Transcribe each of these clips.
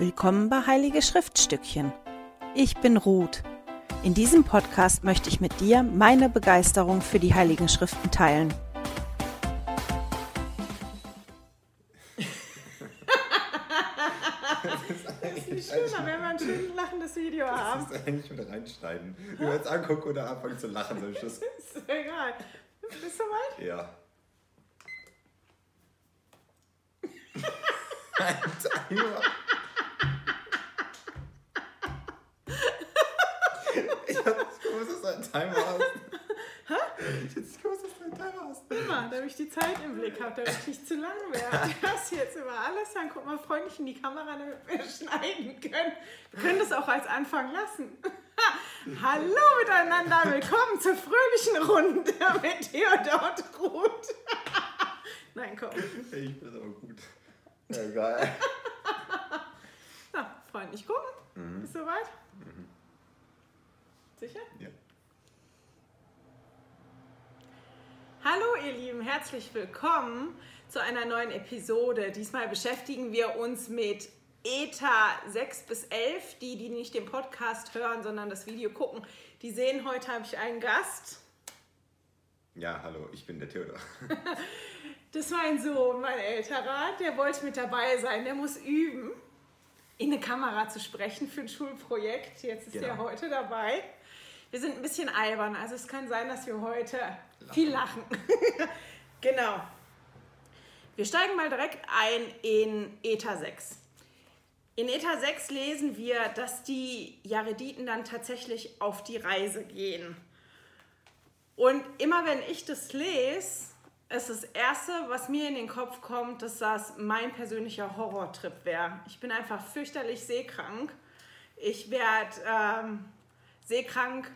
Willkommen bei Heilige Schriftstückchen. Ich bin Ruth. In diesem Podcast möchte ich mit dir meine Begeisterung für die Heiligen Schriften teilen. Das ist schöner, wenn wir ein schön lachendes Video haben. Das ist eigentlich mit reinschneiden. Wenn wir uns angucken oder anfangen zu lachen, so Schluss. Ist egal. Bist du weit? Ja. Ein Timer. Ich hab nicht gewusst, dass du einen Timer hast. Hä? Ich hab nicht gewusst, dass du einen Timer hast. Immer, damit ich die Zeit im Blick habe, damit ich nicht zu lang werde. Du hast jetzt über alles dann guck mal freundlich in die Kamera, damit wir schneiden können. Wir können das auch als Anfang lassen. Hallo miteinander, willkommen zur fröhlichen Runde mit Theodor und Ruth. Nein, komm. Ich bin aber gut. Egal. Na, freundlich gucken. Bist du weit? Sicher? Ja. Hallo ihr Lieben, herzlich willkommen zu einer neuen Episode. Diesmal beschäftigen wir uns mit ETA 6 bis 11. Die, die nicht den Podcast hören, sondern das Video gucken, die sehen, heute habe ich einen Gast. Ja, hallo, ich bin der Theodor. Das ist mein Sohn, mein älterer, der wollte mit dabei sein, der muss üben, in eine Kamera zu sprechen für ein Schulprojekt. Jetzt ist er Genau. heute dabei. Wir sind ein bisschen albern, also es kann sein, dass wir heute viel lachen. genau. Wir steigen mal direkt ein in ETA 6. In ETA 6 lesen wir, dass die Jarediten dann tatsächlich auf die Reise gehen. Und immer wenn ich das lese, ist das Erste, was mir in den Kopf kommt, dass das mein persönlicher Horrortrip wäre. Ich bin einfach fürchterlich seekrank. Ich werde ähm, seekrank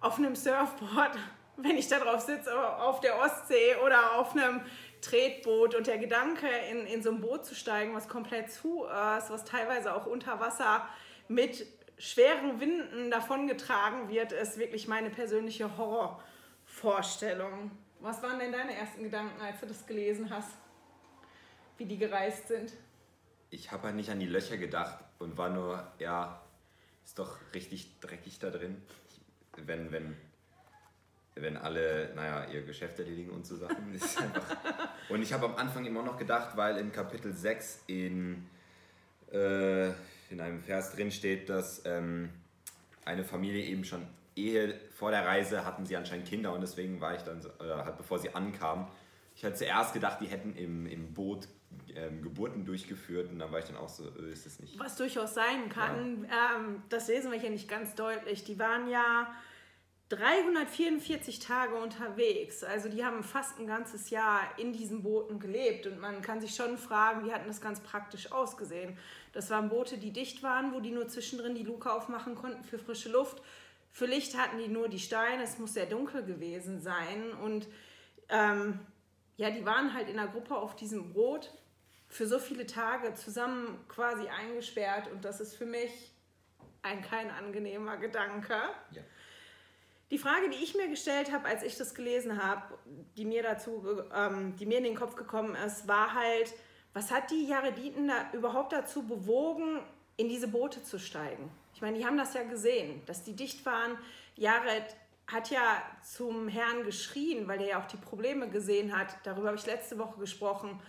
auf einem Surfboard, wenn ich da drauf sitze, auf der Ostsee oder auf einem Tretboot. Und der Gedanke, in, in so ein Boot zu steigen, was komplett zu ist, was teilweise auch unter Wasser mit schweren Winden davongetragen wird, ist wirklich meine persönliche Horrorvorstellung. Was waren denn deine ersten Gedanken, als du das gelesen hast? Wie die gereist sind? Ich habe halt nicht an die Löcher gedacht und war nur, ja, ist doch richtig dreckig da drin. Wenn, wenn, wenn alle, naja, ihr Geschäft erledigen und so Sachen. Und ich habe am Anfang immer noch gedacht, weil in Kapitel 6 in, äh, in einem Vers drin steht, dass ähm, eine Familie eben schon Ehe vor der Reise hatten sie anscheinend Kinder und deswegen war ich dann, oder halt bevor sie ankamen, ich hatte zuerst gedacht, die hätten im, im Boot ähm, Geburten durchgeführt und dann war ich dann auch so, äh, ist es nicht. Was durchaus sein kann, ähm, das lesen wir hier nicht ganz deutlich. Die waren ja 344 Tage unterwegs. Also die haben fast ein ganzes Jahr in diesen Booten gelebt. Und man kann sich schon fragen, wie hatten das ganz praktisch ausgesehen. Das waren Boote, die dicht waren, wo die nur zwischendrin die Luke aufmachen konnten für frische Luft. Für Licht hatten die nur die Steine. Es muss sehr dunkel gewesen sein. Und ähm, ja, die waren halt in der Gruppe auf diesem Boot für so viele Tage zusammen quasi eingesperrt. Und das ist für mich ein kein angenehmer Gedanke. Ja. Die Frage, die ich mir gestellt habe, als ich das gelesen habe, die mir dazu, ähm, die mir in den Kopf gekommen ist, war halt, was hat die Jarediten da überhaupt dazu bewogen, in diese Boote zu steigen? Ich meine, die haben das ja gesehen, dass die dicht waren. Jared hat ja zum Herrn geschrien, weil er ja auch die Probleme gesehen hat. Darüber habe ich letzte Woche gesprochen.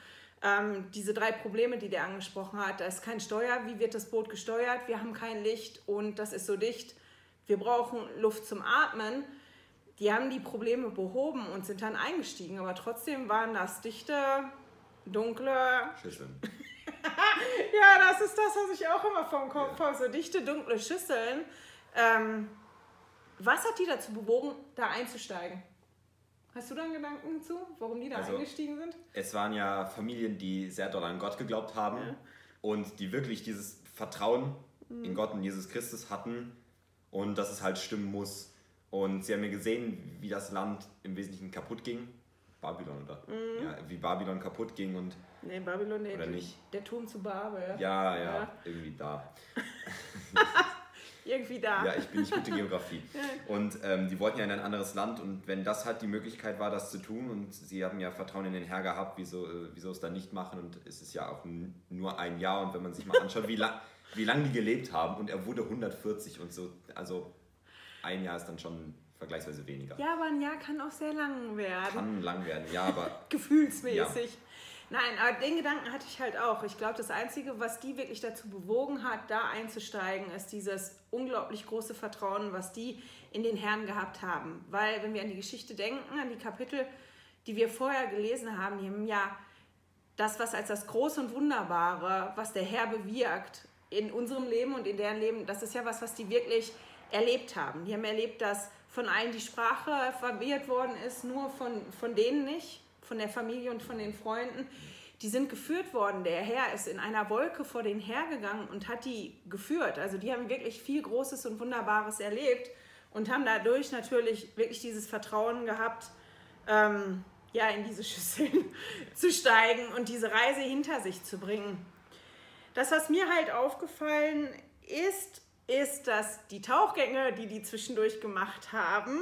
Ähm, diese drei Probleme, die der angesprochen hat. Da ist kein Steuer. Wie wird das Boot gesteuert? Wir haben kein Licht und das ist so dicht. Wir brauchen Luft zum Atmen. Die haben die Probleme behoben und sind dann eingestiegen. Aber trotzdem waren das dichte, dunkle. Schüsseln. Ja, das ist das, was ich auch immer vom Kopf habe. So dichte, dunkle Schüsseln. Ähm, was hat die dazu bewogen, da einzusteigen? Hast du da einen Gedanken zu, warum die da Also- eingestiegen sind? Es waren ja Familien, die sehr doll an Gott geglaubt haben und die wirklich dieses Vertrauen in Gott und Jesus Christus hatten und dass es halt stimmen muss. Und sie haben ja gesehen, wie das Land im Wesentlichen kaputt ging. Babylon, oder? Ja, wie Babylon kaputt ging und Nee, Babylon, nee, Oder nicht? der Turm zu Babel. ja, ja, Ja. irgendwie da. Irgendwie da. Ja, ich bin nicht gute Geografie. Und ähm, die wollten ja in ein anderes Land und wenn das halt die Möglichkeit war, das zu tun und sie haben ja Vertrauen in den Herr gehabt, wieso, äh, wieso es dann nicht machen und es ist ja auch nur ein Jahr und wenn man sich mal anschaut, wie, la wie lange die gelebt haben und er wurde 140 und so. Also ein Jahr ist dann schon vergleichsweise weniger. Ja, aber ein Jahr kann auch sehr lang werden. Kann lang werden, ja, aber. Gefühlsmäßig. Ja. Nein, aber den Gedanken hatte ich halt auch. Ich glaube, das Einzige, was die wirklich dazu bewogen hat, da einzusteigen, ist dieses unglaublich große Vertrauen, was die in den Herrn gehabt haben. Weil, wenn wir an die Geschichte denken, an die Kapitel, die wir vorher gelesen haben, die haben ja das, was als das Große und Wunderbare, was der Herr bewirkt in unserem Leben und in deren Leben, das ist ja was, was die wirklich erlebt haben. Die haben erlebt, dass von allen die Sprache verwirrt worden ist, nur von, von denen nicht, von der Familie und von den Freunden. Die sind geführt worden. Der Herr ist in einer Wolke vor denen hergegangen und hat die geführt. Also die haben wirklich viel Großes und Wunderbares erlebt und haben dadurch natürlich wirklich dieses Vertrauen gehabt, ähm, ja, in diese Schüsseln zu steigen und diese Reise hinter sich zu bringen. Das, was mir halt aufgefallen ist, ist, dass die Tauchgänge, die die zwischendurch gemacht haben,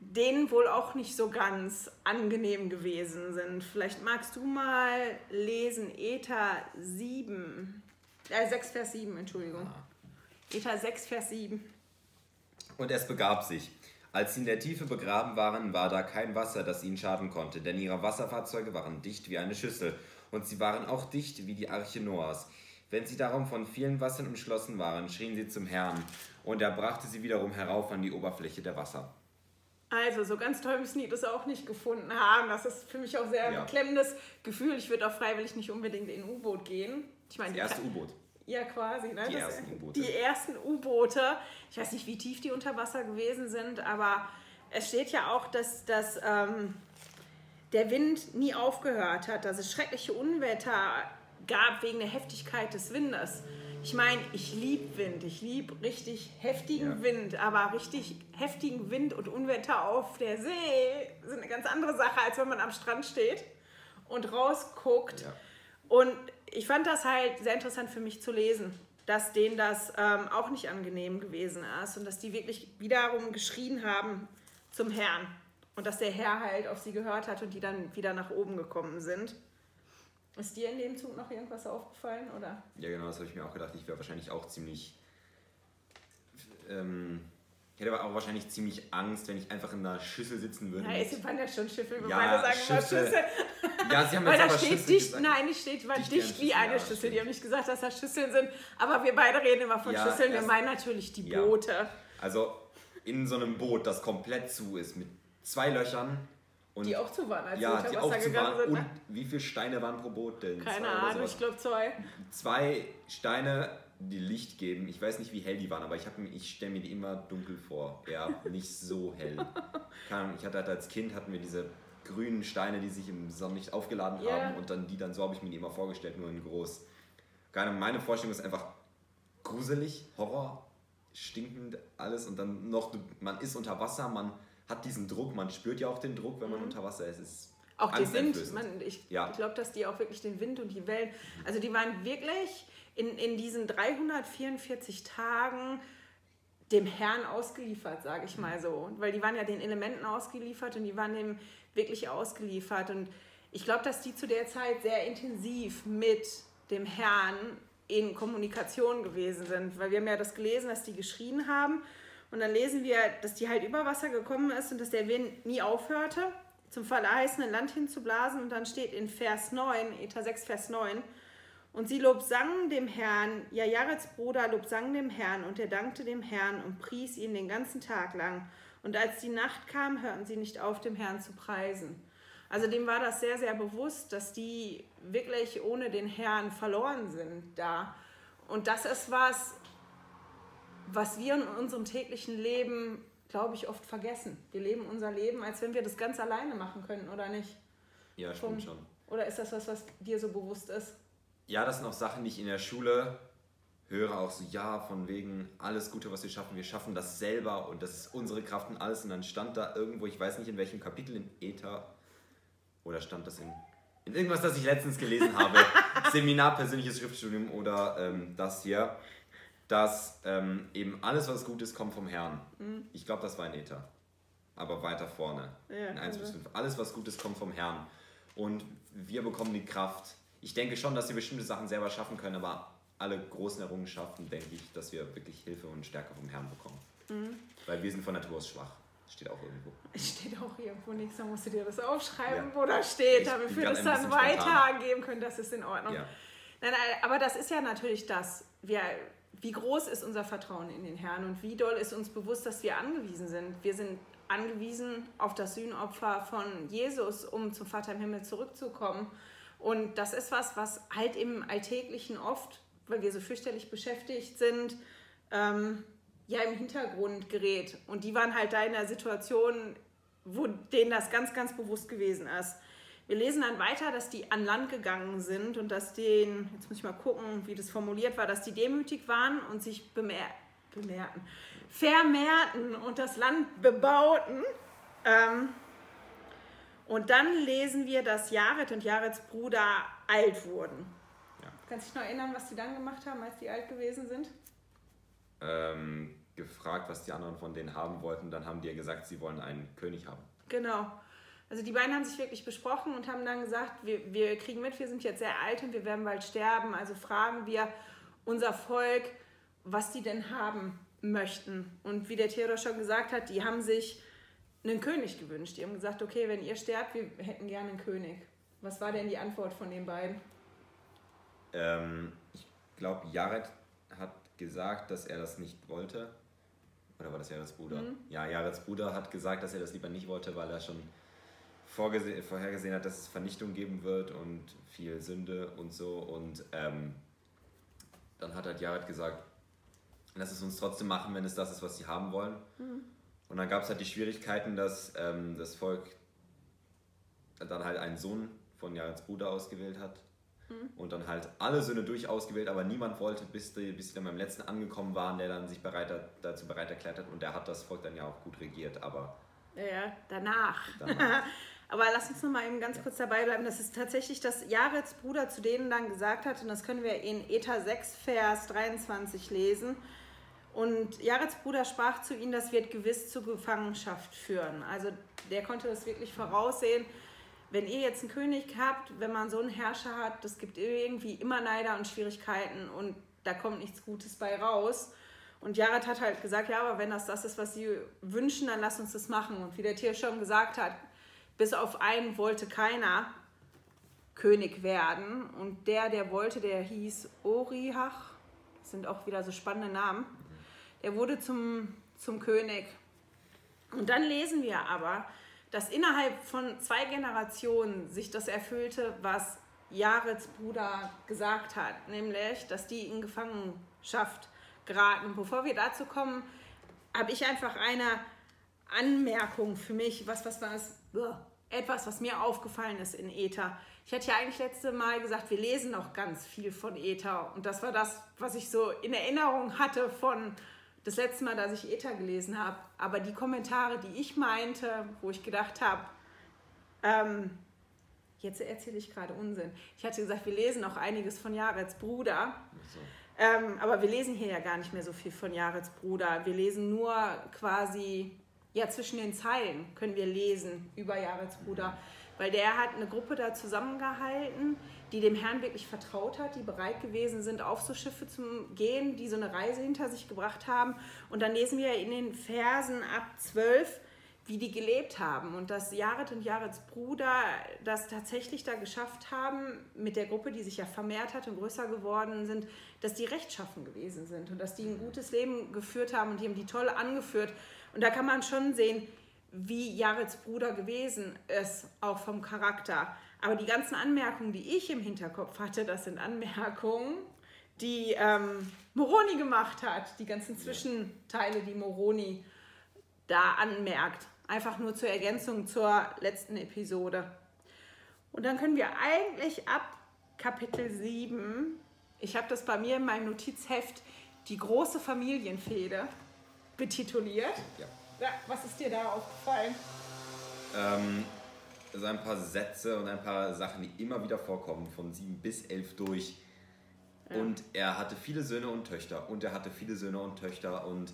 denen wohl auch nicht so ganz angenehm gewesen sind. Vielleicht magst du mal lesen, Eta 7, äh 6 Vers 7, Entschuldigung. Ah. Eta 6 Vers 7. Und es begab sich. Als sie in der Tiefe begraben waren, war da kein Wasser, das ihnen schaden konnte, denn ihre Wasserfahrzeuge waren dicht wie eine Schüssel, und sie waren auch dicht wie die Arche Noahs. Wenn sie darum von vielen Wassern umschlossen waren, schrien sie zum Herrn, und er brachte sie wiederum herauf an die Oberfläche der Wasser. Also, so ganz toll müssen die das auch nicht gefunden haben. Das ist für mich auch sehr ja. beklemmendes Gefühl. Ich würde auch freiwillig nicht unbedingt in ein U-Boot gehen. Ich meine, das erste U-Boot. Ja, quasi. Ne? Die das, ersten U-Boote. Die ersten U-Boote. Ich weiß nicht, wie tief die unter Wasser gewesen sind, aber es steht ja auch, dass, dass ähm, der Wind nie aufgehört hat, dass es schreckliche Unwetter gab wegen der Heftigkeit des Windes. Ich meine, ich liebe Wind, ich liebe richtig heftigen ja. Wind, aber richtig heftigen Wind und Unwetter auf der See sind eine ganz andere Sache, als wenn man am Strand steht und rausguckt. Ja. Und ich fand das halt sehr interessant für mich zu lesen, dass denen das ähm, auch nicht angenehm gewesen ist und dass die wirklich wiederum geschrien haben zum Herrn und dass der Herr halt auf sie gehört hat und die dann wieder nach oben gekommen sind. Ist dir in dem Zug noch irgendwas aufgefallen, oder? Ja, genau, das habe ich mir auch gedacht. Ich wäre wahrscheinlich auch ziemlich. Ähm, ich hätte aber auch wahrscheinlich ziemlich Angst, wenn ich einfach in einer Schüssel sitzen würde. Ja, es waren ja schon Schiffe, wir ja, beide sagen Schüssel. immer Schüssel. Ja, sie haben Weil jetzt da steht Schüssel dicht, gesagt. nein, es steht dicht, dicht wie eine ja, Schüssel. Stimmt. Die haben nicht gesagt, dass das Schüsseln sind, aber wir beide reden immer von ja, Schüsseln. Wir meinen natürlich die Boote. Also in so einem Boot, das komplett zu ist, mit zwei Löchern und die auch zu waren, als ja, sie unter Wasser gegangen sind. Ne? Und wie viele Steine waren pro Boot denn? Keine Ahnung, ich glaube zwei. Zwei Steine, die Licht geben. Ich weiß nicht, wie hell die waren, aber ich, ich stelle mir die immer dunkel vor. Ja, nicht so hell. Ich hatte halt als Kind hatten wir diese grünen Steine, die sich im Sonnenlicht aufgeladen yeah. haben und dann die dann so habe ich mir die immer vorgestellt, nur in groß. Keine, meine Vorstellung ist einfach gruselig, Horror, stinkend, alles und dann noch, man ist unter Wasser, man hat diesen Druck, man spürt ja auch den Druck, wenn man mhm. unter Wasser ist. ist auch den Wind, man, ich ja. glaube, dass die auch wirklich den Wind und die Wellen, also die waren wirklich in, in diesen 344 Tagen dem Herrn ausgeliefert, sage ich mal so. Weil die waren ja den Elementen ausgeliefert und die waren dem wirklich ausgeliefert. Und ich glaube, dass die zu der Zeit sehr intensiv mit dem Herrn in Kommunikation gewesen sind. Weil wir haben ja das gelesen, dass die geschrien haben und dann lesen wir, dass die halt über Wasser gekommen ist und dass der Wind nie aufhörte, zum verheißenen Land hinzublasen. Und dann steht in Vers 9, Eta 6, Vers 9, und sie lobsangen dem Herrn, ja, Jarets Bruder lobsang dem Herrn, und er dankte dem Herrn und pries ihn den ganzen Tag lang. Und als die Nacht kam, hörten sie nicht auf, dem Herrn zu preisen. Also dem war das sehr, sehr bewusst, dass die wirklich ohne den Herrn verloren sind da. Und das ist was, was wir in unserem täglichen Leben, glaube ich, oft vergessen. Wir leben unser Leben, als wenn wir das ganz alleine machen können, oder nicht? Ja, stimmt schon. Oder ist das was, was dir so bewusst ist? Ja, das sind auch Sachen, die ich in der Schule höre, auch so, ja, von wegen alles Gute, was wir schaffen, wir schaffen das selber und das ist unsere Kraft und alles. Und dann stand da irgendwo, ich weiß nicht in welchem Kapitel, in Ether, oder stand das in, in irgendwas, das ich letztens gelesen habe, Seminar, persönliches Schriftstudium oder ähm, das hier, dass ähm, eben alles, was gut ist, kommt vom Herrn. Mhm. Ich glaube, das war ein Ether. Aber weiter vorne. Ja, in 1 also. bis 5. Alles, was gut ist, kommt vom Herrn. Und wir bekommen die Kraft. Ich denke schon, dass wir bestimmte Sachen selber schaffen können, aber alle großen Errungenschaften denke ich, dass wir wirklich Hilfe und Stärke vom Herrn bekommen. Mhm. Weil wir sind von Natur aus schwach. Steht auch irgendwo. Steht auch irgendwo nichts, dann musst du dir das aufschreiben, ja. wo da steht, damit wir das dann weitergeben können, das ist in Ordnung. Ja. Nein, aber das ist ja natürlich das. Wir, wie groß ist unser Vertrauen in den Herrn und wie doll ist uns bewusst, dass wir angewiesen sind. Wir sind angewiesen auf das Sühnopfer von Jesus, um zum Vater im Himmel zurückzukommen. Und das ist was, was halt im Alltäglichen oft, weil wir so fürchterlich beschäftigt sind, ähm, ja im Hintergrund gerät. Und die waren halt da in der Situation, wo denen das ganz, ganz bewusst gewesen ist. Wir lesen dann weiter, dass die an Land gegangen sind und dass den, jetzt muss ich mal gucken, wie das formuliert war, dass die demütig waren und sich bemer bemerkten, vermehrten und das Land bebauten. Ähm, und dann lesen wir, dass Jared und Jareds Bruder alt wurden. Ja. Kannst du dich noch erinnern, was die dann gemacht haben, als die alt gewesen sind? Ähm, gefragt, was die anderen von denen haben wollten. Dann haben die ja gesagt, sie wollen einen König haben. Genau. Also die beiden haben sich wirklich besprochen und haben dann gesagt, wir, wir kriegen mit, wir sind jetzt sehr alt und wir werden bald sterben. Also fragen wir unser Volk, was die denn haben möchten. Und wie der Theodor schon gesagt hat, die haben sich einen König gewünscht. Die haben gesagt, okay, wenn ihr sterbt, wir hätten gerne einen König. Was war denn die Antwort von den beiden? Ähm, ich glaube, Jared hat gesagt, dass er das nicht wollte. Oder war das Jareds Bruder? Mhm. Ja, Jareds Bruder hat gesagt, dass er das lieber nicht wollte, weil er schon vorhergesehen hat, dass es Vernichtung geben wird und viel Sünde und so. Und ähm, dann hat halt Jared gesagt, lass es uns trotzdem machen, wenn es das ist, was sie haben wollen. Mhm. Und dann gab es halt die Schwierigkeiten, dass ähm, das Volk dann halt einen Sohn von Jareds Bruder ausgewählt hat. Mhm. Und dann halt alle Söhne durchausgewählt, aber niemand wollte, bis die, bis die dann beim letzten angekommen waren, der dann sich bereit, dazu bereit erklärt hat. Und der hat das Volk dann ja auch gut regiert, aber. Ja, danach. danach. aber lass uns noch mal eben ganz kurz dabei bleiben. Das ist tatsächlich, dass Jareds Bruder zu denen dann gesagt hat, und das können wir in Eta 6, Vers 23 lesen. Und Jareds Bruder sprach zu ihnen, das wird gewiss zur Gefangenschaft führen. Also der konnte das wirklich voraussehen. Wenn ihr jetzt einen König habt, wenn man so einen Herrscher hat, das gibt irgendwie immer Neider und Schwierigkeiten und da kommt nichts Gutes bei raus. Und Jared hat halt gesagt, ja, aber wenn das das ist, was sie wünschen, dann lass uns das machen. Und wie der Tier schon gesagt hat, bis auf einen wollte keiner König werden. Und der, der wollte, der hieß Orihach. Das sind auch wieder so spannende Namen. Er wurde zum, zum König. Und dann lesen wir aber, dass innerhalb von zwei Generationen sich das erfüllte, was Jareds Bruder gesagt hat, nämlich, dass die in Gefangenschaft geraten. Bevor wir dazu kommen, habe ich einfach eine Anmerkung für mich, was, was, was, etwas, was mir aufgefallen ist in Ether. Ich hatte ja eigentlich letzte Mal gesagt, wir lesen noch ganz viel von Ether und das war das, was ich so in Erinnerung hatte von das letzte Mal, dass ich Ether gelesen habe, aber die Kommentare, die ich meinte, wo ich gedacht habe, ähm, jetzt erzähle ich gerade Unsinn. Ich hatte gesagt, wir lesen auch einiges von Jareds Bruder, so. ähm, aber wir lesen hier ja gar nicht mehr so viel von Jareds Bruder. Wir lesen nur quasi, ja, zwischen den Zeilen können wir lesen über Jareds Bruder, weil der hat eine Gruppe da zusammengehalten, die dem Herrn wirklich vertraut hat, die bereit gewesen sind, auf so Schiffe zu gehen, die so eine Reise hinter sich gebracht haben. Und dann lesen wir in den Versen ab 12, wie die gelebt haben und dass Jared und Jareds Bruder das tatsächlich da geschafft haben, mit der Gruppe, die sich ja vermehrt hat und größer geworden sind, dass die rechtschaffen gewesen sind und dass die ein gutes Leben geführt haben und die haben die toll angeführt. Und da kann man schon sehen, wie Jareds Bruder gewesen ist, auch vom Charakter. Aber die ganzen Anmerkungen, die ich im Hinterkopf hatte, das sind Anmerkungen, die ähm, Moroni gemacht hat. Die ganzen Zwischenteile, die Moroni da anmerkt. Einfach nur zur Ergänzung zur letzten Episode. Und dann können wir eigentlich ab Kapitel 7, ich habe das bei mir in meinem Notizheft, die große Familienfehde betituliert. Ja. ja was ist dir da aufgefallen? Ähm, so ein paar Sätze und ein paar Sachen, die immer wieder vorkommen, von sieben bis elf durch. Ja. Und er hatte viele Söhne und Töchter und er hatte viele Söhne und Töchter und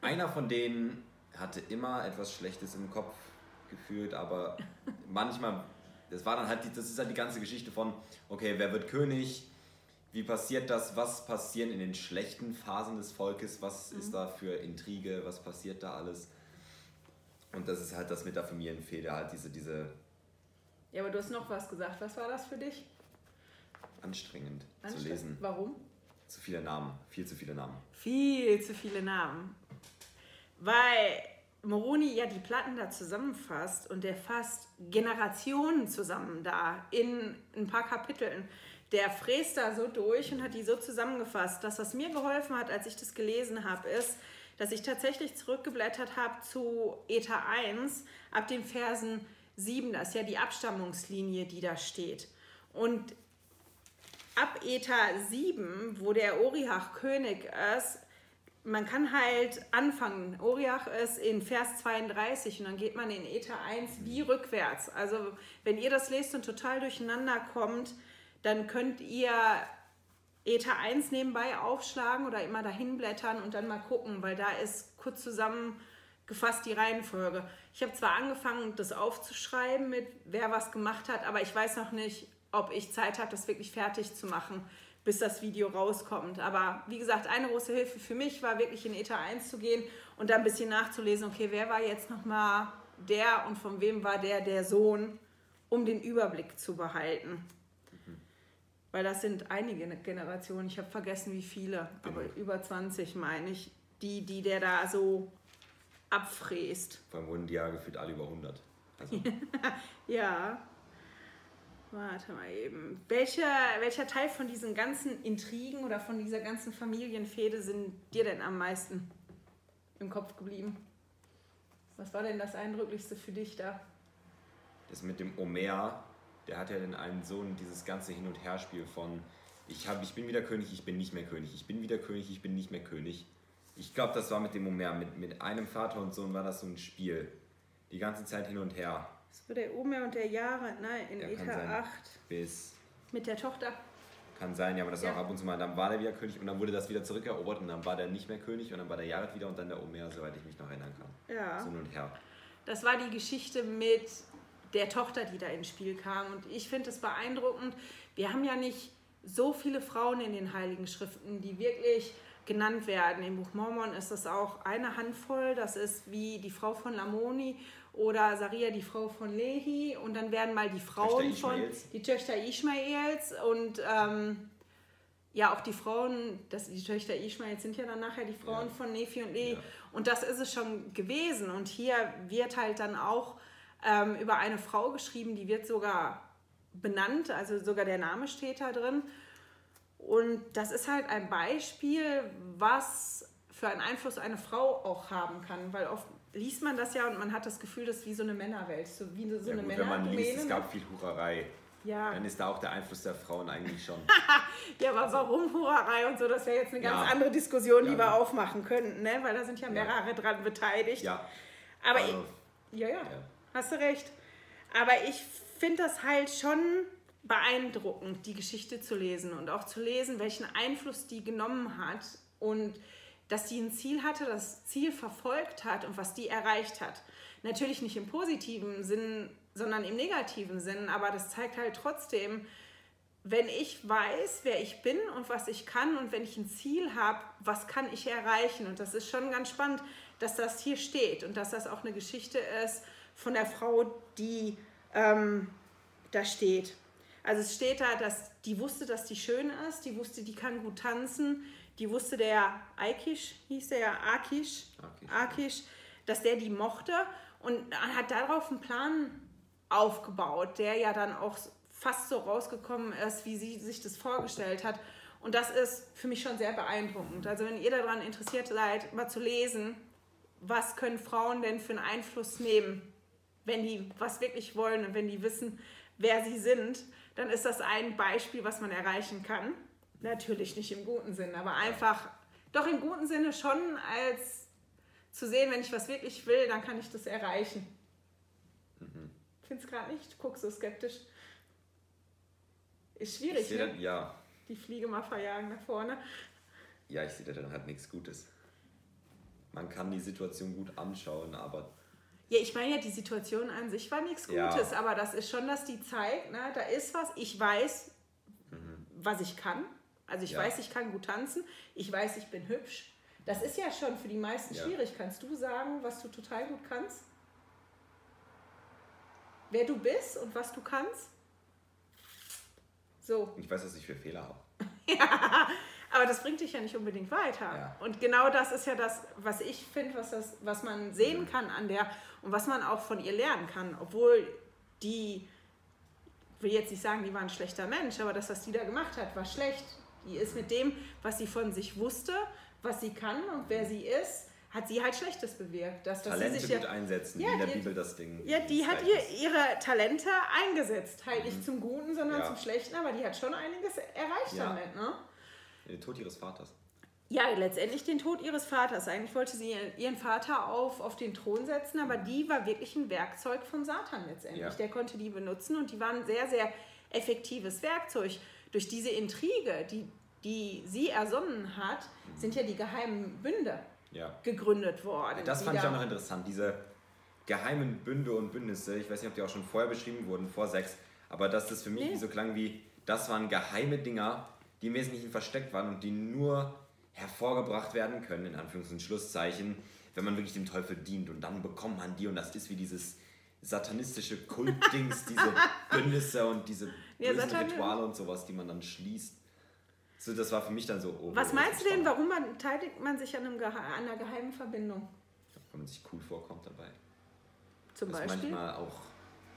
einer von denen hatte immer etwas Schlechtes im Kopf gefühlt, aber manchmal, das war dann halt, die, das ist halt die ganze Geschichte von, okay, wer wird König, wie passiert das? Was passiert in den schlechten Phasen des Volkes? Was mhm. ist da für Intrige? Was passiert da alles? Und das ist halt das mit der Familienfehde, halt diese, diese. Ja, aber du hast noch was gesagt. Was war das für dich? Anstrengend, Anstrengend. zu lesen. Warum? Zu viele Namen, viel zu viele Namen. Viel zu viele Namen. Weil Moroni ja die Platten da zusammenfasst und der fasst Generationen zusammen da in ein paar Kapiteln. Der fräst da so durch und hat die so zusammengefasst. Das, was mir geholfen hat, als ich das gelesen habe, ist, dass ich tatsächlich zurückgeblättert habe zu Eta 1 ab den Versen 7. Das ist ja die Abstammungslinie, die da steht. Und ab Eta 7, wo der Oriach König ist, man kann halt anfangen. Oriach ist in Vers 32 und dann geht man in Eta 1 wie rückwärts. Also wenn ihr das lest und total durcheinander kommt, dann könnt ihr Eta 1 nebenbei aufschlagen oder immer dahin blättern und dann mal gucken, weil da ist kurz zusammengefasst die Reihenfolge. Ich habe zwar angefangen, das aufzuschreiben mit wer was gemacht hat, aber ich weiß noch nicht, ob ich Zeit habe, das wirklich fertig zu machen bis das Video rauskommt. Aber wie gesagt, eine große Hilfe für mich war wirklich in ETA 1 zu gehen und da ein bisschen nachzulesen, okay, wer war jetzt nochmal der und von wem war der der Sohn, um den Überblick zu behalten. Mhm. Weil das sind einige Generationen, ich habe vergessen wie viele, genau. aber über 20 meine ich, die, die der da so abfräst. Vor allem wurden die ja gefühlt alle über 100. Also. ja. Warte mal eben. Welcher, welcher Teil von diesen ganzen Intrigen oder von dieser ganzen Familienfehde sind dir denn am meisten im Kopf geblieben? Was war denn das Eindrücklichste für dich da? Das mit dem Omer, der hat ja den einen Sohn, dieses ganze Hin- und Herspiel von ich, hab, ich bin wieder König, ich bin nicht mehr König, ich bin wieder König, ich bin nicht mehr König. Ich glaube, das war mit dem Omer, mit, mit einem Vater und Sohn war das so ein Spiel. Die ganze Zeit hin und her. Das war der Omer und der Jahre, ne? In ja, ETA 8. Bis. Mit der Tochter. Kann sein, ja, aber das ja. auch ab und zu mal. Dann war der wieder König und dann wurde das wieder zurückerobert und dann war der nicht mehr König und dann war der Jared wieder und dann der Omer, soweit ich mich noch erinnern kann. Ja. So und her. Das war die Geschichte mit der Tochter, die da ins Spiel kam. Und ich finde es beeindruckend. Wir haben ja nicht so viele Frauen in den Heiligen Schriften, die wirklich genannt werden. Im Buch Mormon ist das auch eine Handvoll. Das ist wie die Frau von Lamoni oder Saria, die Frau von Lehi. Und dann werden mal die Frauen von, die Töchter Ishmaels und ähm, ja, auch die Frauen, das, die Töchter Ishmaels sind ja dann nachher die Frauen ja. von Nephi und Lehi. Ja. Und das ist es schon gewesen. Und hier wird halt dann auch ähm, über eine Frau geschrieben, die wird sogar benannt, also sogar der Name steht da drin. Und das ist halt ein Beispiel, was für einen Einfluss eine Frau auch haben kann, weil oft liest man das ja und man hat das Gefühl, das ist wie so eine Männerwelt, so wie so ja, eine gut, Wenn man liest, es gab viel Hurerei. Ja. Dann ist da auch der Einfluss der Frauen eigentlich schon. ja, aber warum Hurerei und so, das wäre jetzt eine ganz ja. andere Diskussion, die ja. wir aufmachen könnten, ne? weil da sind ja mehrere dran beteiligt. Ja. Aber also, ich, ja, ja, hast du recht. Aber ich finde das halt schon beeindruckend, die Geschichte zu lesen und auch zu lesen, welchen Einfluss die genommen hat und dass die ein Ziel hatte, das Ziel verfolgt hat und was die erreicht hat. Natürlich nicht im positiven Sinn, sondern im negativen Sinn, aber das zeigt halt trotzdem, wenn ich weiß, wer ich bin und was ich kann und wenn ich ein Ziel habe, was kann ich erreichen? Und das ist schon ganz spannend, dass das hier steht und dass das auch eine Geschichte ist von der Frau, die ähm, da steht. Also es steht da, dass die wusste, dass die schön ist, die wusste, die kann gut tanzen, die wusste der Aikish, hieß der ja Akish, Akish, dass der die mochte und hat darauf einen Plan aufgebaut, der ja dann auch fast so rausgekommen ist, wie sie sich das vorgestellt hat. Und das ist für mich schon sehr beeindruckend. Also wenn ihr daran interessiert seid, mal zu lesen, was können Frauen denn für einen Einfluss nehmen, wenn die was wirklich wollen und wenn die wissen, wer sie sind, dann ist das ein Beispiel, was man erreichen kann. Natürlich nicht im guten Sinne, aber einfach, doch im guten Sinne schon als zu sehen, wenn ich was wirklich will, dann kann ich das erreichen. Mhm. Findest gerade nicht? Du guckst so skeptisch. Ist schwierig, ne? Dann, ja. Die Fliege mal verjagen nach vorne. Ja, ich sehe da dann halt nichts Gutes. Man kann die Situation gut anschauen, aber ja, ich meine ja, die Situation an sich war nichts Gutes, ja. aber das ist schon, dass die zeigt, ne, da ist was, ich weiß, mhm. was ich kann Also ich Ja. weiß, ich kann gut tanzen, ich weiß, ich bin hübsch. Das ist ja schon für die meisten Ja. schwierig. Kannst du sagen, was du total gut kannst? Wer du bist und was du kannst? So. Ich weiß, dass ich für Fehler habe. Aber das bringt dich ja nicht unbedingt weiter. Ja. Und genau das ist ja das, was ich finde, was, das, was man sehen kann an der und was man auch von ihr lernen kann. Obwohl die, ich will jetzt nicht sagen, die war ein schlechter Mensch, aber das, was die da gemacht hat, war schlecht. Die ist mit dem, was sie von sich wusste, was sie kann und wer sie ist, hat sie halt Schlechtes bewirkt. Dass, dass sie Talente sich ja, gut einsetzen, Ja, wie in der die- Bibel das Ding. ja, die hat ihr ihre Talente eingesetzt. Halt nicht zum Guten, sondern Mhm. Ja. zum Schlechten, aber die hat schon einiges erreicht Ja. damit. Ne? Der Tod ihres Vaters. Ja, letztendlich den Tod ihres Vaters. Eigentlich wollte sie ihren Vater auf, auf den Thron setzen, aber die war wirklich ein Werkzeug von Satan letztendlich. Ja. Der konnte die benutzen und die waren ein sehr, sehr effektives Werkzeug. Durch diese Intrige, die, die sie ersonnen hat, sind ja die geheimen Bünde Ja. gegründet worden. Das fand ich auch noch interessant, diese geheimen Bünde und Bündnisse. Ich weiß nicht, ob die auch schon vorher beschrieben wurden, vor sechs, aber dass das für mich Nee. wie so klang wie, das waren geheime Dinger, die im Wesentlichen versteckt waren und die nur hervorgebracht werden können, in Anführungs- und Schlusszeichen, wenn man wirklich dem Teufel dient und dann bekommt man die und das ist wie dieses satanistische Kultdings, diese Bündnisse und diese Ja, bösen Satan- Rituale und sowas, die man dann schließt. So, das war für mich dann so. Oh, Was das meinst du denn, warum man, beteiligt man sich an, einem, an einer geheimen Verbindung? Wenn man sich cool vorkommt dabei. Zum Das Beispiel? manchmal auch,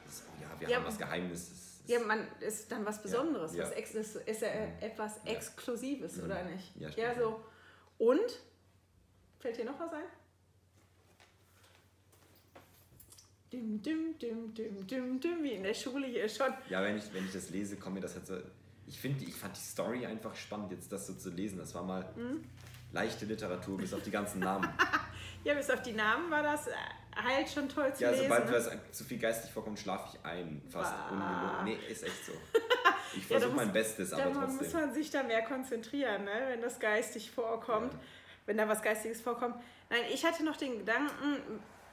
das oh ja, wir Ja, haben was Geheimnis. das ist- Ja, man ist dann was Besonderes, Ja. was ex ist, ist ja etwas Exklusives, Mhm. oder nicht? Ja, ja, stimmt. so. Und? Fällt dir noch was ein? Dim, dim, dim, dim, dim, dim, wie in der Schule hier schon. Ja, wenn ich, wenn ich das lese, kommt mir das halt so. Ich finde, ich fand die Story einfach spannend, jetzt das so zu lesen. Das war mal Mhm. leichte Literatur, bis auf die ganzen Namen. Ja, bis auf die Namen war das äh, halt schon toll zu ja, lesen. sobald ne? mir das zu viel geistig vorkommt, schlafe ich ein. Fast ungelogen. Nee, ist echt so. Ich Ja, versuche muss- mein Bestes, Da aber muss trotzdem. man sich da mehr konzentrieren, ne? wenn das geistig vorkommt, Ja. wenn da was Geistiges vorkommt. Nein, ich hatte noch den Gedanken,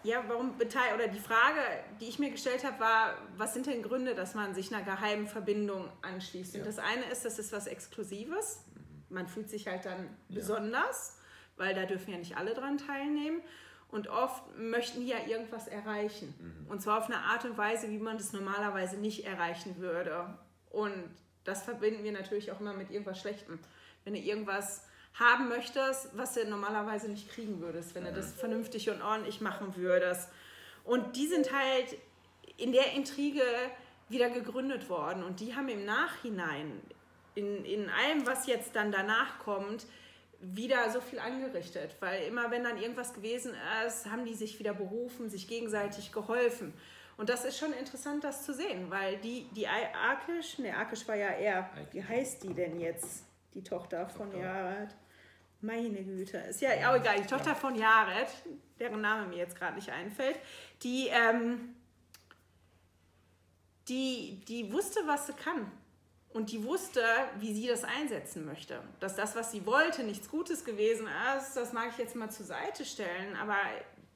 ja, warum beteiligt, oder die Frage, die ich mir gestellt habe, war, was sind denn Gründe, dass man sich einer geheimen Verbindung anschließt? Und Ja. das eine ist, das ist was Exklusives. Man fühlt sich halt dann Ja. besonders, weil da dürfen ja nicht alle dran teilnehmen. Und oft möchten die ja irgendwas erreichen. Mhm. Und zwar auf eine Art und Weise, wie man das normalerweise nicht erreichen würde. Und das verbinden wir natürlich auch immer mit irgendwas Schlechtem. Wenn du irgendwas haben möchtest, was du normalerweise nicht kriegen würdest, wenn du das vernünftig und ordentlich machen würdest. Und die sind halt in der Intrige wieder gegründet worden. Und die haben im Nachhinein, in, in allem, was jetzt dann danach kommt, wieder so viel angerichtet. Weil immer, wenn dann irgendwas gewesen ist, haben die sich wieder berufen, sich gegenseitig geholfen. Und das ist schon interessant, das zu sehen, weil die, die Arkisch, ne, Arkisch war ja eher, wie heißt die denn jetzt, die Tochter von Tochter. Meine Güte, ist ja auch egal, die Tochter von Jared, deren Name mir jetzt gerade nicht einfällt, die, ähm, die, die wusste, was sie kann. Und die wusste, wie sie das einsetzen möchte. Dass das, was sie wollte, nichts Gutes gewesen ist, das mag ich jetzt mal zur Seite stellen. Aber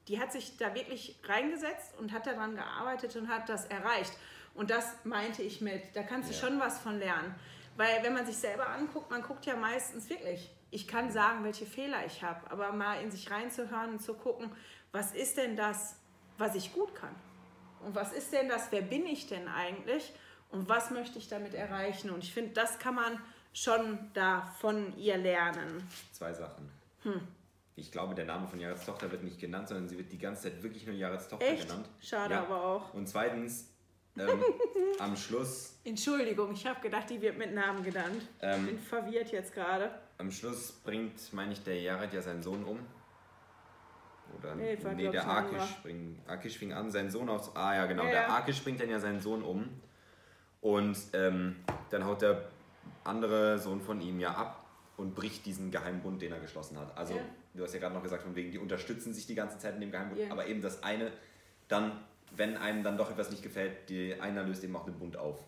die hat sich da wirklich reingesetzt und hat daran gearbeitet und hat das erreicht. Und das meinte ich mit, da kannst du Ja. schon was von lernen. Weil wenn man sich selber anguckt, man guckt ja meistens wirklich, ich kann sagen, welche Fehler ich habe, aber mal in sich reinzuhören und zu gucken, was ist denn das, was ich gut kann? Und was ist denn das, wer bin ich denn eigentlich? Und was möchte ich damit erreichen? Und ich finde, das kann man schon da von ihr lernen. Zwei Sachen. Hm. Ich glaube, der Name von Jareds Tochter wird nicht genannt, sondern sie wird die ganze Zeit wirklich nur Jareds Tochter Echt? genannt. Schade Ja. aber auch. Und zweitens, ähm, am Schluss, Entschuldigung, ich habe gedacht, die wird mit Namen genannt. Ähm. Bin verwirrt jetzt gerade. Am Schluss bringt, meine ich, der Jared ja seinen Sohn um. Oder Nee, nee, der. Akish bringt, Akish fing an, seinen Sohn aufs. Ah ja, genau, Ja, der ja. Akish bringt dann ja seinen Sohn um. Und ähm, dann haut der andere Sohn von ihm ja ab und bricht diesen Geheimbund, den er geschlossen hat. Also, Ja. du hast ja gerade noch gesagt, von wegen, die unterstützen sich die ganze Zeit in dem Geheimbund, Ja. aber eben das eine, dann, wenn einem dann doch etwas nicht gefällt, die einer löst eben auch den Bund auf.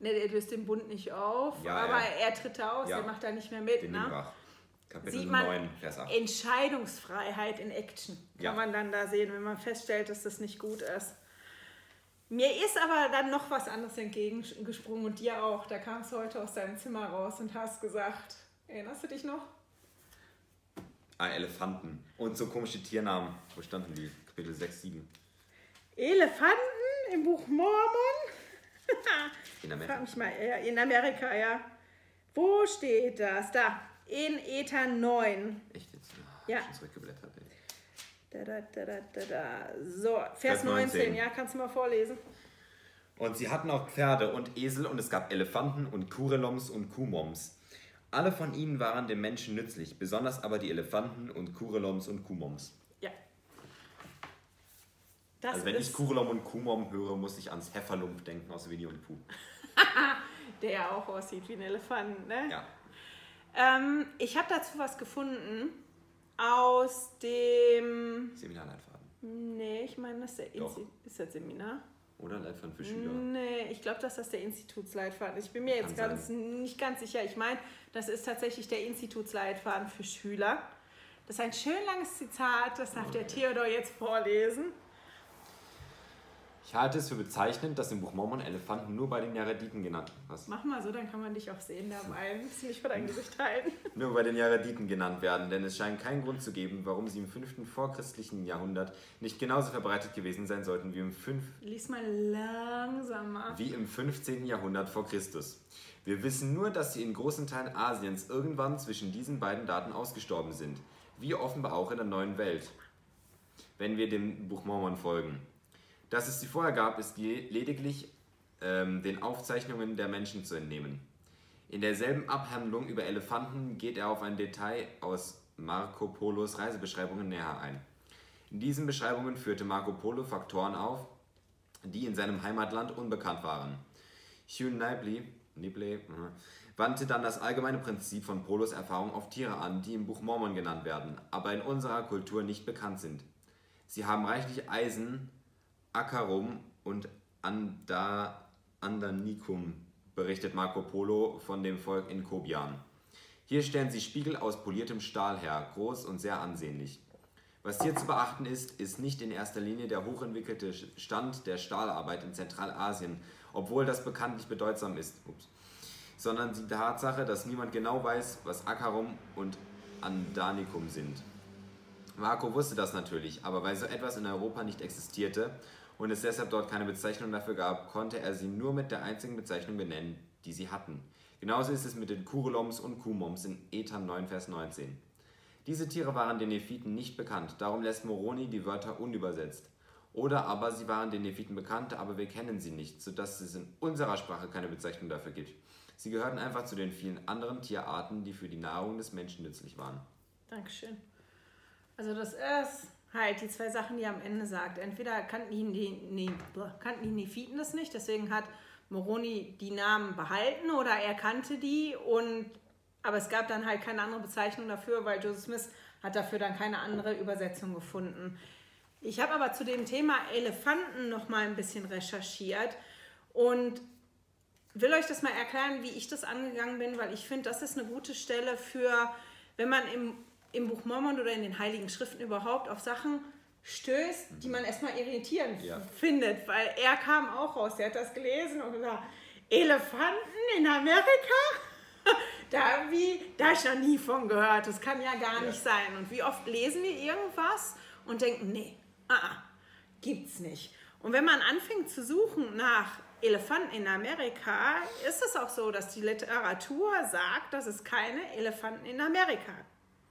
Ne, der löst den Bund nicht auf, Ja, aber ja. er tritt da aus, Ja. er macht da nicht mehr mit. Den Ne? Kapitel Sieht man 9, Vers 8. Entscheidungsfreiheit in Action. Kann man dann da sehen, wenn man feststellt, dass das nicht gut ist. Mir ist aber dann noch was anderes entgegengesprungen und dir auch. Da kamst du heute aus deinem Zimmer raus und hast gesagt, Erinnerst du dich noch? Ah, Elefanten. Und so komische Tiernamen. Wo standen die? Kapitel 6, 7. Elefanten im Buch Mormon? In Frag Amerika. mich mal, ja, in Amerika, ja. Wo steht das? Da, in Ether 9. Echt jetzt? Ja. Schon zurückgeblättert. Ey. Da, da, da, da, da, da. So, Vers, Vers 19. 19. ja, kannst du mal vorlesen? Und sie hatten auch Pferde und Esel und es gab Elefanten und Kureloms und Kumoms. Alle von ihnen waren dem Menschen nützlich, besonders aber die Elefanten und Kureloms und Kumoms. Das Also wenn ich Kurelom und Kumom höre, muss ich ans Hefferlump denken aus Winnie und Pooh. der ja auch aussieht wie ein Elefant, ne? Ja. Ähm, ich habe dazu was gefunden aus dem. Seminarleitfaden. Nee, ich meine, das ist der Doch. Insti ist das Seminar. Oder Leitfaden für Schüler. Nee, ich glaube, dass das der Institutsleitfaden ist. Ich bin mir jetzt Kann ganz, nicht ganz sicher. Ich meine, das ist tatsächlich der Institutsleitfaden für Schüler. Das ist ein schön langes Zitat, das darf der Theodor jetzt vorlesen. Ich halte es für bezeichnend, dass im Buch Mormon Elefanten nur bei den Jarediten genannt was? Mach mal so, dann kann man dich auch sehen dabei. Du nicht vor dein Gesicht halten. Nur bei den Jarediten genannt werden, denn es scheint keinen Grund zu geben, warum sie im 5. vorchristlichen Jahrhundert nicht genauso verbreitet gewesen sein sollten wie im 5. Lies mal langsamer. wie im 15. Jahrhundert vor Christus. Wir wissen nur, dass sie in großen Teilen Asiens irgendwann zwischen diesen beiden Daten ausgestorben sind, wie offenbar auch in der neuen Welt, wenn wir dem Buch Mormon folgen. Dass es sie vorher gab, ist lediglich ähm, den Aufzeichnungen der Menschen zu entnehmen. In derselben Abhandlung über Elefanten geht er auf ein Detail aus Marco Polos Reisebeschreibungen näher ein. In diesen Beschreibungen führte Marco Polo Faktoren auf, die in seinem Heimatland unbekannt waren. Hugh Nibley, Nibley äh, wandte dann das allgemeine Prinzip von Polos Erfahrung auf Tiere an, die im Buch Mormon genannt werden, aber in unserer Kultur nicht bekannt sind. Sie haben reichlich Eisen, Acarum und Anda, Andanicum, berichtet Marco Polo von dem Volk in Kobian. Hier stellen sie Spiegel aus poliertem Stahl her, groß und sehr ansehnlich. Was hier zu beachten ist, ist nicht in erster Linie der hochentwickelte Stand der Stahlarbeit in Zentralasien, obwohl das bekanntlich bedeutsam ist, ups, sondern die Tatsache, dass niemand genau weiß, was Acarum und Andanicum sind. Marco wusste das natürlich, aber weil so etwas in Europa nicht existierte und es deshalb dort keine Bezeichnung dafür gab, konnte er sie nur mit der einzigen Bezeichnung benennen, die sie hatten. Genauso ist es mit den Kureloms und Kumoms in Ethan 9, Vers 19. Diese Tiere waren den Nephiten nicht bekannt, darum lässt Moroni die Wörter unübersetzt. Oder aber sie waren den Nephiten bekannt, aber wir kennen sie nicht, sodass es in unserer Sprache keine Bezeichnung dafür gibt. Sie gehörten einfach zu den vielen anderen Tierarten, die für die Nahrung des Menschen nützlich waren. Dankeschön. Also das ist halt die zwei Sachen, die er am Ende sagt. Entweder kannten die, nee, kannten die Nephiten das nicht, deswegen hat Moroni die Namen behalten oder er kannte die und aber es gab dann halt keine andere Bezeichnung dafür, weil Joseph Smith hat dafür dann keine andere Übersetzung gefunden. Ich habe aber zu dem Thema Elefanten noch mal ein bisschen recherchiert und will euch das mal erklären, wie ich das angegangen bin, weil ich finde, das ist eine gute Stelle für, wenn man im, im Buch Mormon oder in den Heiligen Schriften überhaupt auf Sachen stößt, die man erstmal irritierend Ja. findet, weil er kam auch raus, der hat das gelesen und gesagt, Elefanten in Amerika? Da, wie, da habe ich noch nie von gehört, das kann ja gar nicht sein. Und wie oft lesen wir irgendwas und denken, nee, ah, ah, gibt's nicht. Und wenn man anfängt zu suchen nach Elefanten in Amerika, ist es auch so, dass die Literatur sagt, dass es keine Elefanten in Amerika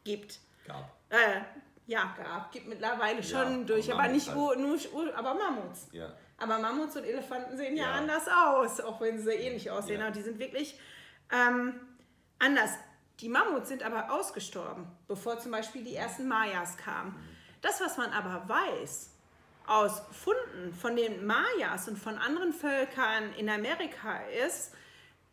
gibt. Gab. Äh, ja, gab, gibt mittlerweile schon Ja, durch, aber nicht Mammuts Ur, nur, Ur, aber Mammuts. Ja. Aber Mammuts und Elefanten sehen ja, Ja. anders aus, auch wenn sie ähnlich aussehen. Aber die sind wirklich ähm, anders. Die Mammuts sind aber ausgestorben, bevor zum Beispiel die ersten Mayas kamen. Das, was man aber weiß aus Funden von den Mayas und von anderen Völkern in Amerika ist,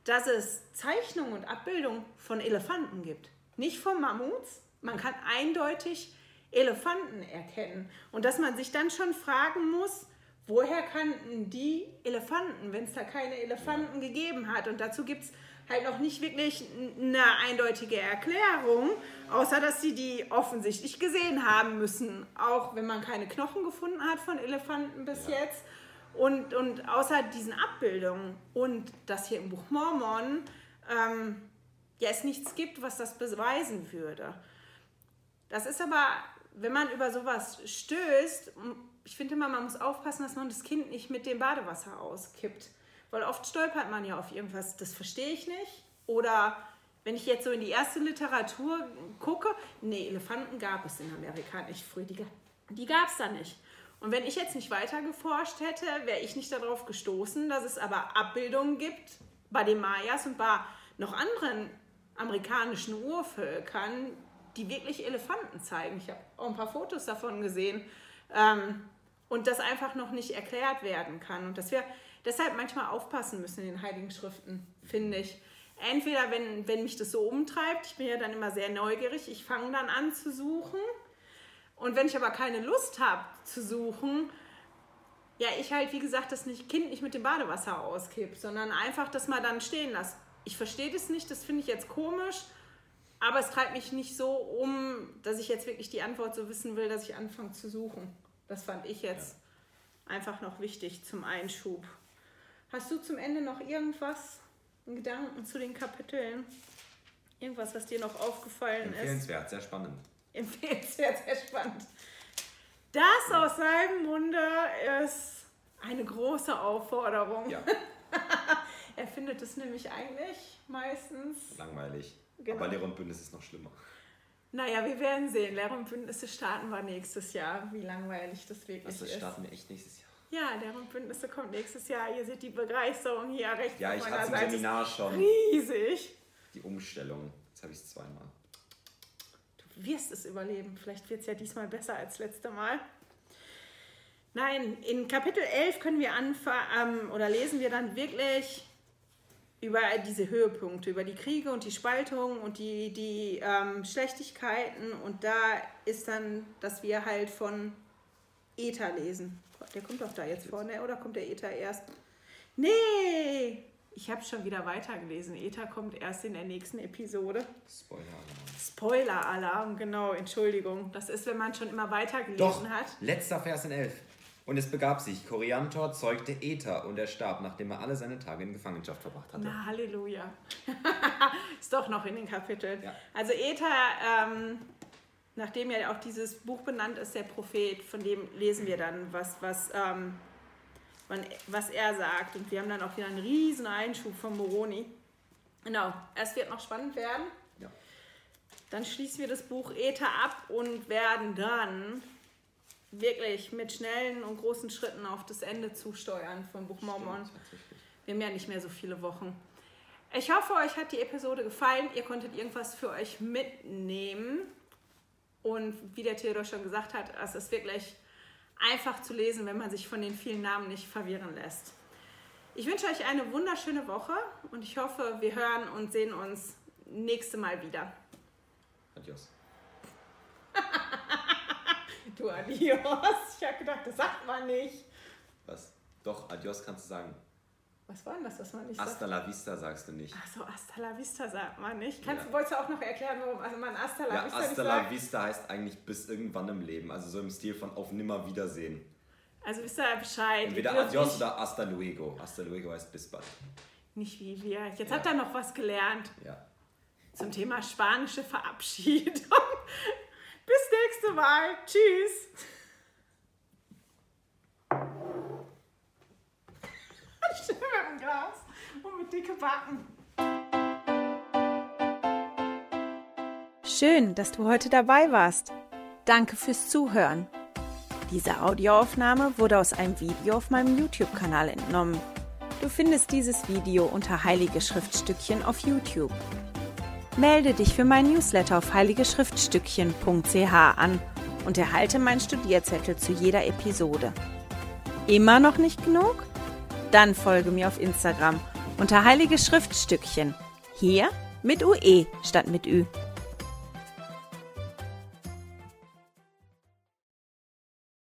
dass es Zeichnungen und Abbildungen von Elefanten gibt. Nicht von Mammuts. Man kann eindeutig Elefanten erkennen. Und dass man sich dann schon fragen muss, woher kannten die Elefanten, wenn es da keine Elefanten gegeben hat. Und dazu gibt es halt noch nicht wirklich eine eindeutige Erklärung, außer dass sie die offensichtlich gesehen haben müssen. Auch wenn man keine Knochen gefunden hat von Elefanten bis Ja. jetzt. Und, und außer diesen Abbildungen und das hier im Buch Mormon, ähm, ja es nichts gibt, was das beweisen würde. Das ist aber, wenn man über sowas stößt, ich finde immer, man muss aufpassen, dass man das Kind nicht mit dem Badewasser auskippt. Weil oft stolpert man ja auf irgendwas, das verstehe ich nicht. Oder wenn ich jetzt so in die erste Literatur gucke, nee, Elefanten gab es in Amerika nicht früh, die, die gab es da nicht. Und wenn ich jetzt nicht weiter geforscht hätte, wäre ich nicht darauf gestoßen, dass es aber Abbildungen gibt bei den Mayas und bei noch anderen amerikanischen Urvölkern, die wirklich Elefanten zeigen. Ich habe auch ein paar Fotos davon gesehen. Ähm, und das einfach noch nicht erklärt werden kann. Und dass wir deshalb manchmal aufpassen müssen in den Heiligen Schriften, finde ich. Entweder, wenn, wenn mich das so umtreibt, ich bin ja dann immer sehr neugierig, ich fange dann an zu suchen. Und wenn ich aber keine Lust habe zu suchen, ja, ich halt, wie gesagt, das nicht, Kind nicht mit dem Badewasser auskipp, sondern einfach das mal dann stehen lasse. Ich verstehe das nicht, das finde ich jetzt komisch, aber es treibt mich nicht so um, dass ich jetzt wirklich die Antwort so wissen will, dass ich anfange zu suchen. Das fand ich jetzt ja. einfach noch wichtig zum Einschub. Hast du zum Ende noch irgendwas, einen Gedanken zu den Kapiteln? Irgendwas, was dir noch aufgefallen Empfehlenswert, ist? Empfehlenswert, sehr spannend. Empfehlenswert, sehr spannend. Das aus seinem Munde ist eine große Aufforderung. Ja. er findet es nämlich eigentlich meistens langweilig. Genau. Aber Lehrer und Bündnis ist noch schlimmer. Naja, wir werden sehen. Lehrer und Bündnisse starten wir nächstes Jahr. Wie langweilig das wirklich also, ist. Das starten wir echt nächstes Jahr. Ja, Lehrer und Bündnisse kommt nächstes Jahr. Ihr seht die Begeisterung hier rechts Ja, ich hatte im Seminar schon. Riesig. Die Umstellung. Jetzt habe ich es zweimal. Du wirst es überleben. Vielleicht wird es ja diesmal besser als letzte Mal. Nein, in Kapitel 11 können wir anfangen ähm, oder lesen wir dann wirklich über diese Höhepunkte, über die Kriege und die Spaltung und die, die ähm, Schlechtigkeiten. Und da ist dann, dass wir halt von Ether lesen. Der kommt doch da jetzt vorne, oder kommt der Ether erst? Nee! Ich habe schon wieder weitergelesen. Ether kommt erst in der nächsten Episode. Spoiler-Alarm. Spoiler-Alarm, genau, Entschuldigung. Das ist, wenn man schon immer weitergelesen Doch, hat. Letzter Vers in 11. Und es begab sich, Koriantor zeugte Ether und er starb, nachdem er alle seine Tage in Gefangenschaft verbracht hatte. Na, Halleluja. ist doch noch in den Kapiteln. Ja. Also Ether, ähm, nachdem ja auch dieses Buch benannt ist, der Prophet, von dem lesen wir dann, was, was, ähm, was er sagt. Und wir haben dann auch wieder einen riesen Einschub von Moroni. Genau, es wird noch spannend werden. Ja. Dann schließen wir das Buch Ether ab und werden dann wirklich mit schnellen und großen Schritten auf das Ende zusteuern von Buch Mormon. Wir haben ja nicht mehr so viele Wochen. Ich hoffe, euch hat die Episode gefallen. Ihr konntet irgendwas für euch mitnehmen. Und wie der Theodor schon gesagt hat, es ist wirklich einfach zu lesen, wenn man sich von den vielen Namen nicht verwirren lässt. Ich wünsche euch eine wunderschöne Woche und ich hoffe, wir hören und sehen uns nächste Mal wieder. Adios. Du Adios. Ich habe gedacht, das sagt man nicht. Was? Doch, Adios kannst du sagen. Was war denn das, was man nicht Hasta sagt? la vista sagst du nicht. Ach so, hasta la vista sagt man nicht. Kannst, ja. Wolltest du auch noch erklären, warum also man hasta la ja, vista hasta la vista heißt eigentlich bis irgendwann im Leben. Also so im Stil von auf nimmer Wiedersehen. Also wisst ihr Bescheid. Entweder Adios oder hasta luego. Hasta luego heißt bis bald. Nicht wie wir. Jetzt ja. habt ihr noch was gelernt. Ja. Zum Thema spanische Verabschiedung. Bis nächste Mal. Tschüss. Mit dem Glas und mit dicke Backen. Schön, dass du heute dabei warst. Danke fürs Zuhören. Diese Audioaufnahme wurde aus einem Video auf meinem YouTube-Kanal entnommen. Du findest dieses Video unter Heilige Schriftstückchen auf YouTube. Melde dich für mein Newsletter auf heiligeschriftstückchen.ch an und erhalte meinen Studierzettel zu jeder Episode. Immer noch nicht genug? Dann folge mir auf Instagram unter Heilige Schriftstückchen. Hier mit UE statt mit Ü.